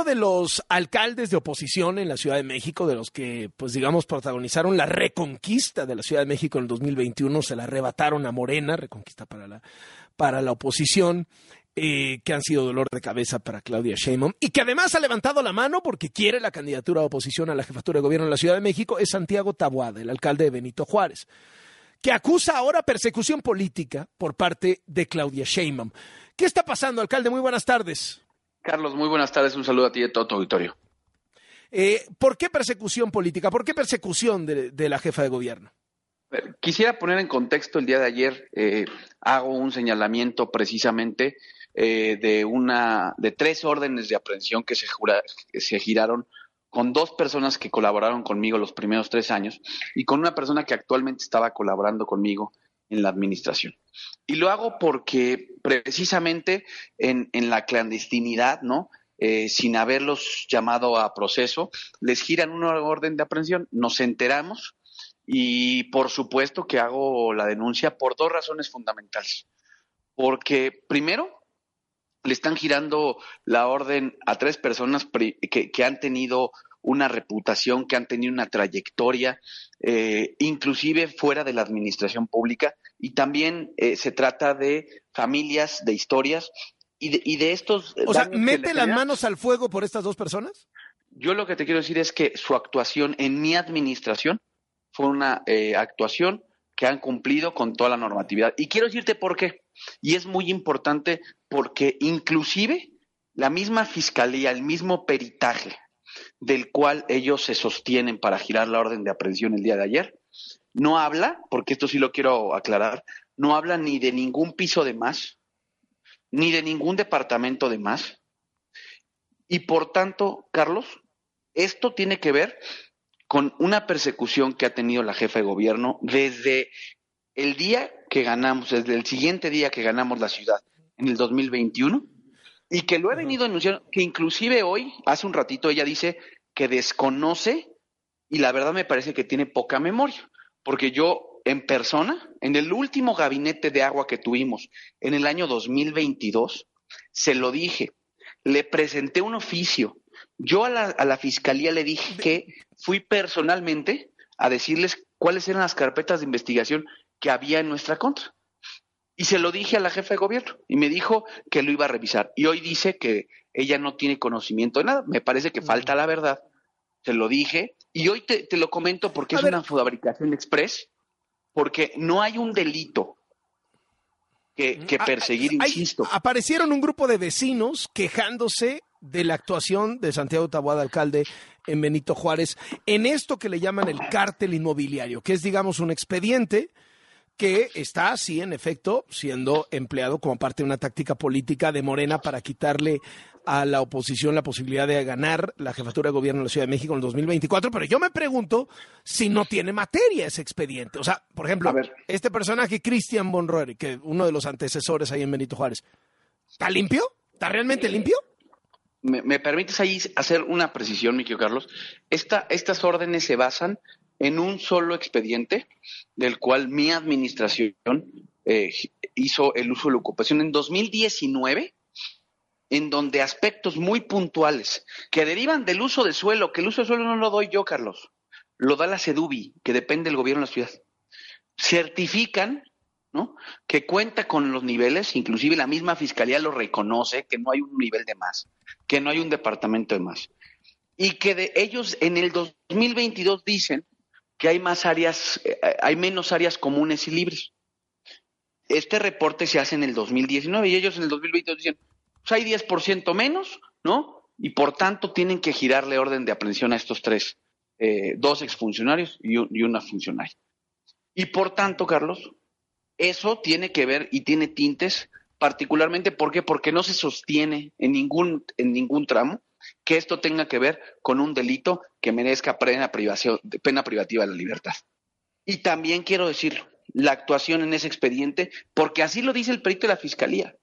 uno de los alcaldes de oposición en la Ciudad de México, de los que, pues digamos, protagonizaron la reconquista de la Ciudad de México en el 2021, se la arrebataron a Morena, reconquista para la, para la oposición. Eh, que han sido dolor de cabeza para Claudia Sheinbaum y que además ha levantado la mano porque quiere la candidatura de oposición a la jefatura de gobierno en la Ciudad de México es Santiago Tabuada, el alcalde de Benito Juárez, que acusa ahora persecución política por parte de Claudia Sheinbaum. ¿Qué está pasando, alcalde? Muy buenas tardes. Carlos, muy buenas tardes. Un saludo a ti y a todo tu auditorio. Eh, ¿Por qué persecución política? ¿Por qué persecución de la jefa de gobierno? Quisiera poner en contexto el día de ayer, eh, hago un señalamiento precisamente eh, de una de tres órdenes de aprehensión que se, se giraron con dos personas que colaboraron conmigo los primeros tres años y con una persona que actualmente estaba colaborando conmigo en la administración. Y lo hago porque precisamente en, en la clandestinidad, ¿no? Eh, sin haberlos llamado a proceso, les giran una orden de aprehensión, nos enteramos y por supuesto que hago la denuncia por dos razones fundamentales. Porque primero, le están girando la orden a tres personas que, han tenido una reputación, que han tenido una trayectoria, eh, inclusive fuera de la administración pública, y también eh, se trata de familias, de historias, y de, y de estos... O sea, ¿mete las manos al fuego por estas dos personas? Yo lo que te quiero decir es que su actuación en mi administración fue una eh, actuación que han cumplido con toda la normatividad. Y quiero decirte por qué. Y es muy importante porque inclusive la misma fiscalía, el mismo peritaje del cual ellos se sostienen para girar la orden de aprehensión el día de ayer, no habla, porque esto sí lo quiero aclarar, no habla ni de ningún piso de más, ni de ningún departamento de más. Y por tanto, Carlos, esto tiene que ver con una persecución que ha tenido la jefa de gobierno desde el día que ganamos, desde el siguiente día que ganamos la ciudad, en el 2021, y que lo he venido anunciando, que inclusive hoy, hace un ratito, ella dice que desconoce, y la verdad me parece que tiene poca memoria, porque yo en persona, en el último gabinete de agua que tuvimos en el año 2022, se lo dije, le presenté un oficio. Yo a la, a la fiscalía le dije que fui personalmente a decirles cuáles eran las carpetas de investigación que había en nuestra contra. Y se lo dije a la jefa de gobierno y me dijo que lo iba a revisar. Y hoy dice que ella no tiene conocimiento de nada. Me parece que falta la verdad. Se lo dije y hoy te, lo comento porque es una fabricación express, porque no hay un delito que, que ah, perseguir, insisto. Aparecieron un grupo de vecinos quejándose de la actuación de Santiago Taboada, alcalde en Benito Juárez, en esto que le llaman el cártel inmobiliario, que es, digamos, un expediente que está, sí, en efecto, siendo empleado como parte de una táctica política de Morena para quitarle a la oposición la posibilidad de ganar la jefatura de gobierno de la Ciudad de México en el 2024. Pero yo me pregunto si no tiene materia ese expediente. O sea, por ejemplo, este personaje, Christian Bonroer, que uno de los antecesores ahí en Benito Juárez, ¿está limpio? ¿Está realmente limpio? me, permites ahí hacer una precisión, mi querido Carlos. estas órdenes se basan en un solo expediente del cual mi administración eh, hizo el uso de la ocupación en 2019, en donde aspectos muy puntuales que derivan del uso de suelo, que el uso de suelo no lo doy yo, Carlos, lo da la CEDUBI, que depende del gobierno de la ciudad, certifican ¿no? que cuenta con los niveles, inclusive la misma fiscalía lo reconoce, que no hay un nivel de más, que no hay un departamento de más. Y que de ellos en el 2022 dicen que hay más áreas, eh, hay menos áreas comunes y libres. Este reporte se hace en el 2019 y ellos en el 2022 dicen, pues hay 10% menos, ¿no? Y por tanto tienen que girarle orden de aprehensión a estos tres, eh, dos exfuncionarios y, una funcionaria. Y por tanto, Carlos, eso tiene que ver y tiene tintes, particularmente ¿por porque no se sostiene en ningún, en ningún tramo que esto tenga que ver con un delito que merezca pena, pena privativa de la libertad. Y también quiero decir la actuación en ese expediente, porque así lo dice el perito de la Fiscalía.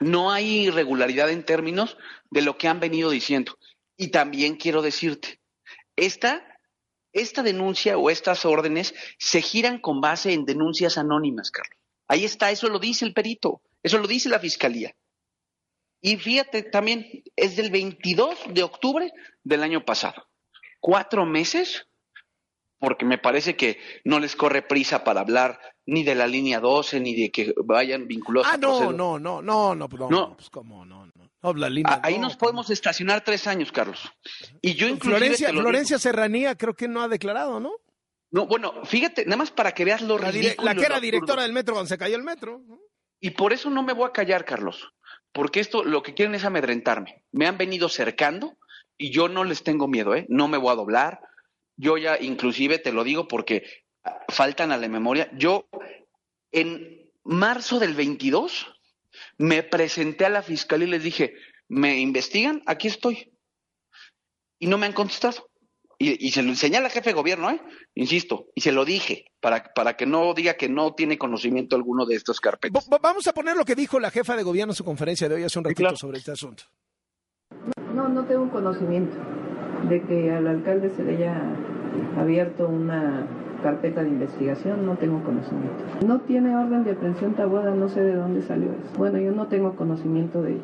No hay irregularidad en términos de lo que han venido diciendo. Y también quiero decirte, esta esta denuncia o estas órdenes se giran con base en denuncias anónimas, Carlos. Ahí está, eso lo dice el perito, eso lo dice la fiscalía. Y fíjate también, es del 22 de octubre del año pasado. Cuatro meses, porque me parece que no les corre prisa para hablar ni de la línea 12, ni de que vayan vinculados ah, no, no, no, no, no, no, no, pues cómo, no, no. no la línea, ahí nos podemos estacionar tres años, Carlos. Y yo Florencia, Florencia Serranía creo que no ha declarado, ¿no? No, bueno, fíjate, nada más para que veas lo la ridículo. La que era directora del metro cuando se cayó el metro. Y por eso no me voy a callar, Carlos, porque esto lo que quieren es amedrentarme. Me han venido cercando y yo no les tengo miedo, ¿eh? No me voy a doblar. Yo ya, inclusive, te lo digo porque faltan a la memoria. Yo, en marzo del 22, me presenté a la fiscalía y les dije, ¿me investigan? Aquí estoy. Y no me han contestado. Y, se lo enseñé al jefe de gobierno, ¿eh? Insisto, y se lo dije, para, para que no diga que no tiene conocimiento alguno de estos carpetas. vamos a poner lo que dijo la jefa de gobierno en su conferencia de hoy hace un ratito sobre este asunto. No, no tengo conocimiento de que al alcalde se le haya abierto una carpeta de investigación, no tengo conocimiento. No tiene orden de aprehensión Tabuada, no sé de dónde salió eso. Bueno, yo no tengo conocimiento de ello.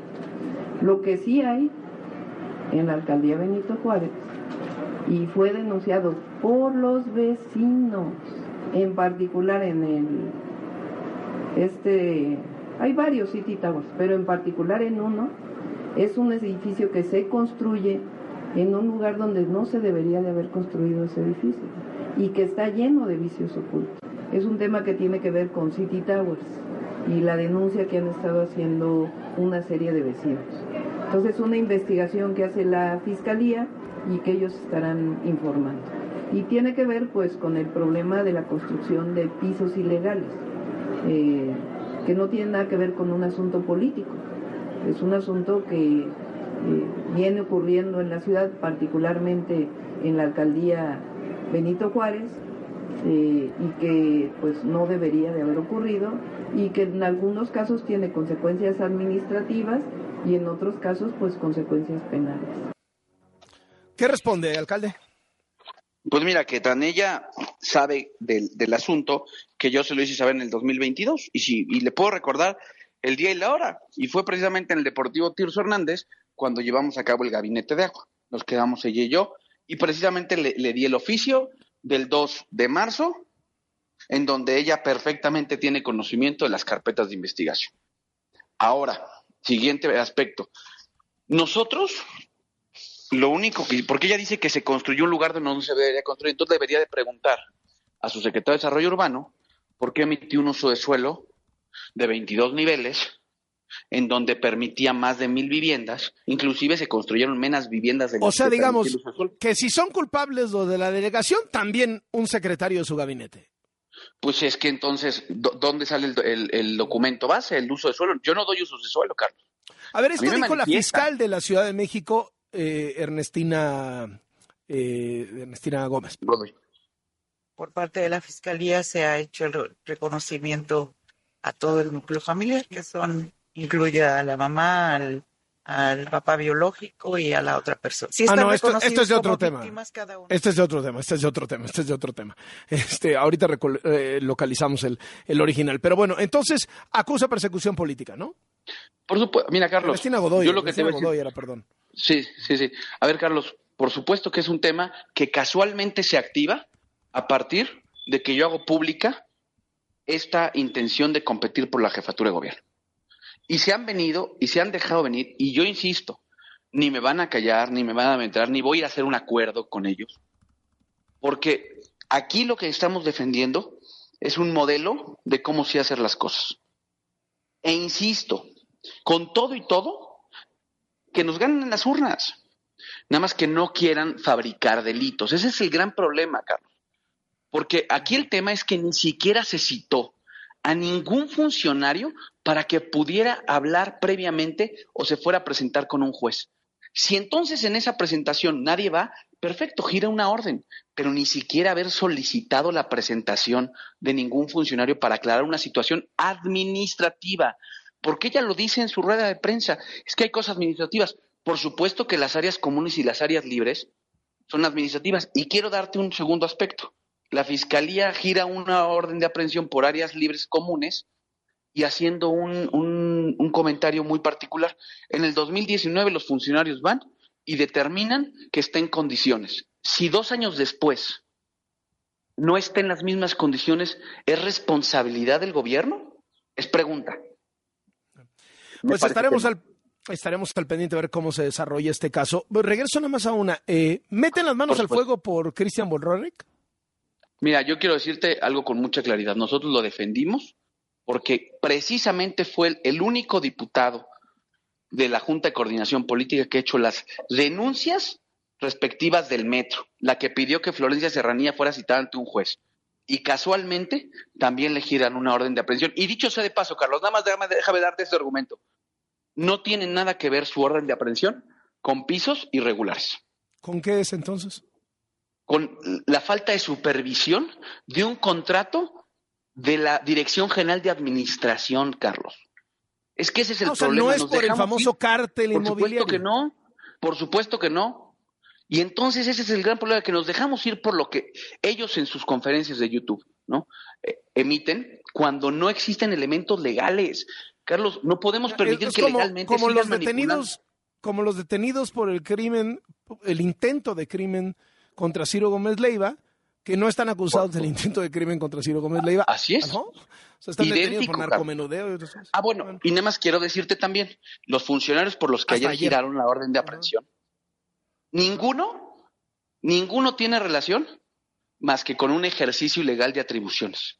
Lo que sí hay en la alcaldía Benito Juárez y fue denunciado por los vecinos, en particular en el este hay varios City Towers, pero en particular en uno es un edificio que se construye en un lugar donde no se debería de haber construido ese edificio y que está lleno de vicios ocultos. Es un tema que tiene que ver con City Towers y la denuncia que han estado haciendo una serie de vecinos. Entonces, una investigación que hace la Fiscalía y que ellos estarán informando. Y tiene que ver pues con el problema de la construcción de pisos ilegales, eh, que no tiene nada que ver con un asunto político, es un asunto que eh, viene ocurriendo en la ciudad, particularmente en la alcaldía Benito Juárez, eh, y que pues no debería de haber ocurrido y que en algunos casos tiene consecuencias administrativas y en otros casos pues consecuencias penales. ¿Qué responde, alcalde? Pues mira, que tan ella sabe del, asunto que yo se lo hice saber en el 2022 y, si, y le puedo recordar el día y la hora. Y fue precisamente en el Deportivo Tirso Hernández cuando llevamos a cabo el gabinete de agua. Nos quedamos ella y yo y precisamente le, le di el oficio del 2 de marzo en donde ella perfectamente tiene conocimiento de las carpetas de investigación. Ahora, siguiente aspecto. Nosotros lo único que, porque ella dice que se construyó un lugar donde no se debería construir, entonces debería de preguntar a su secretario de Desarrollo Urbano por qué emitió un uso de suelo de 22 niveles en donde permitía más de mil viviendas, inclusive se construyeron menos viviendas de O sea, digamos que si son culpables los de la delegación, también un secretario de su gabinete. Pues es que entonces, ¿dónde sale el, documento base, el uso de suelo? Yo no doy usos de suelo, Carlos. A ver, esto dijo la fiscal de la Ciudad de México eh, Ernestina, eh, Ernestina Gómez. Por parte de la Fiscalía se ha hecho el reconocimiento a todo el núcleo familiar, que son incluye a la mamá, al, papá biológico y a la otra persona. ah, no, esto, es de otro tema. Este es de otro tema, este es de otro tema, este es de otro tema. Este, ahorita eh, localizamos el, el original. Pero bueno, entonces acusa persecución política, ¿no? Por supuesto, mira, Carlos. Ernestina Godoy, yo lo que te Godoy era, perdón. Sí, sí, sí. A ver, Carlos, por supuesto que es un tema que casualmente se activa a partir de que yo hago pública esta intención de competir por la jefatura de gobierno. Y se han venido y se han dejado venir, y yo insisto, ni me van a callar, ni me van a entrar, ni voy a a hacer un acuerdo con ellos, porque aquí lo que estamos defendiendo es un modelo de cómo se hacer las cosas. E insisto, con todo y todo, que nos ganen en las urnas. Nada más que no quieran fabricar delitos. Ese es el gran problema, Carlos. Porque aquí el tema es que ni siquiera se citó a ningún funcionario para que pudiera hablar previamente o se fuera a presentar con un juez. Si entonces en esa presentación nadie va, perfecto, gira una orden, pero ni siquiera haber solicitado la presentación de ningún funcionario para aclarar una situación administrativa porque ella lo dice en su rueda de prensa, es que hay cosas administrativas. Por supuesto que las áreas comunes y las áreas libres son administrativas. Y quiero darte un segundo aspecto. La Fiscalía gira una orden de aprehensión por áreas libres comunes y haciendo un, un, comentario muy particular. En el 2019 los funcionarios van y determinan que está en condiciones. Si dos años después no está en las mismas condiciones, ¿es responsabilidad del gobierno? Es pregunta. Pues estaremos al, estaremos al pendiente de ver cómo se desarrolla este caso. Regreso nada más a una. Eh, ¿Meten las manos al fuego por Christian Bolronic? Mira, yo quiero decirte algo con mucha claridad. Nosotros lo defendimos porque precisamente fue el, el único diputado de la Junta de Coordinación Política que ha hecho las denuncias respectivas del metro, la que pidió que Florencia Serranía fuera citada ante un juez. Y casualmente también le giran una orden de aprehensión. Y dicho sea de paso, Carlos, nada más déjame, déjame darte este argumento. No tiene nada que ver su orden de aprehensión con pisos irregulares. ¿Con qué es entonces? Con la falta de supervisión de un contrato de la Dirección General de Administración, Carlos. Es que ese es el o sea, problema. no es Nos por el famoso ir. cártel Por inmobiliario. supuesto que no, por supuesto que no. Y entonces ese es el gran problema, que nos dejamos ir por lo que ellos en sus conferencias de YouTube, ¿no? Eh, emiten cuando no existen elementos legales. Carlos, no podemos permitir es que como, legalmente como los detenidos, como los detenidos por el crimen, el intento de crimen contra Ciro Gómez Leiva, que no están acusados del intento de crimen contra Ciro Gómez Leiva. Así es. ¿no? O sea, están detenidos por narcomenudeo y otras cosas. Ah, bueno, y nada más quiero decirte también, los funcionarios por los que ayer. giraron la orden de aprehensión, ninguno, ninguno tiene relación más que con un ejercicio ilegal de atribuciones.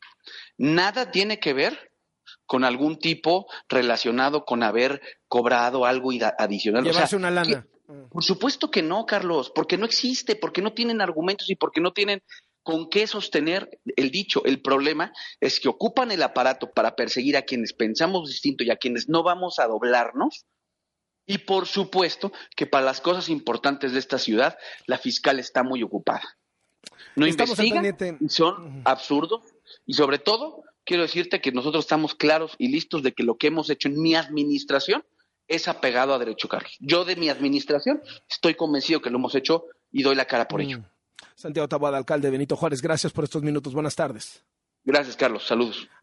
Nada tiene que ver con algún tipo relacionado con haber cobrado algo adicional. O sea, Llevarse una lana. ¿qué- Por supuesto que no, Carlos, porque no existe, porque no tienen argumentos y porque no tienen con qué sostener el dicho. El problema es que ocupan el aparato para perseguir a quienes pensamos distinto y a quienes no vamos a doblarnos. Y por supuesto que para las cosas importantes de esta ciudad, la fiscal está muy ocupada. No Estamos investigan, son absurdos. Y sobre todo, quiero decirte que nosotros estamos claros y listos de que lo que hemos hecho en mi administración es apegado a derecho, Carlos. Yo de mi administración estoy convencido que lo hemos hecho y doy la cara por ello. Mm. Santiago Taboada, alcalde Benito Juárez, gracias por estos minutos. Buenas tardes. Gracias, Carlos. Saludos.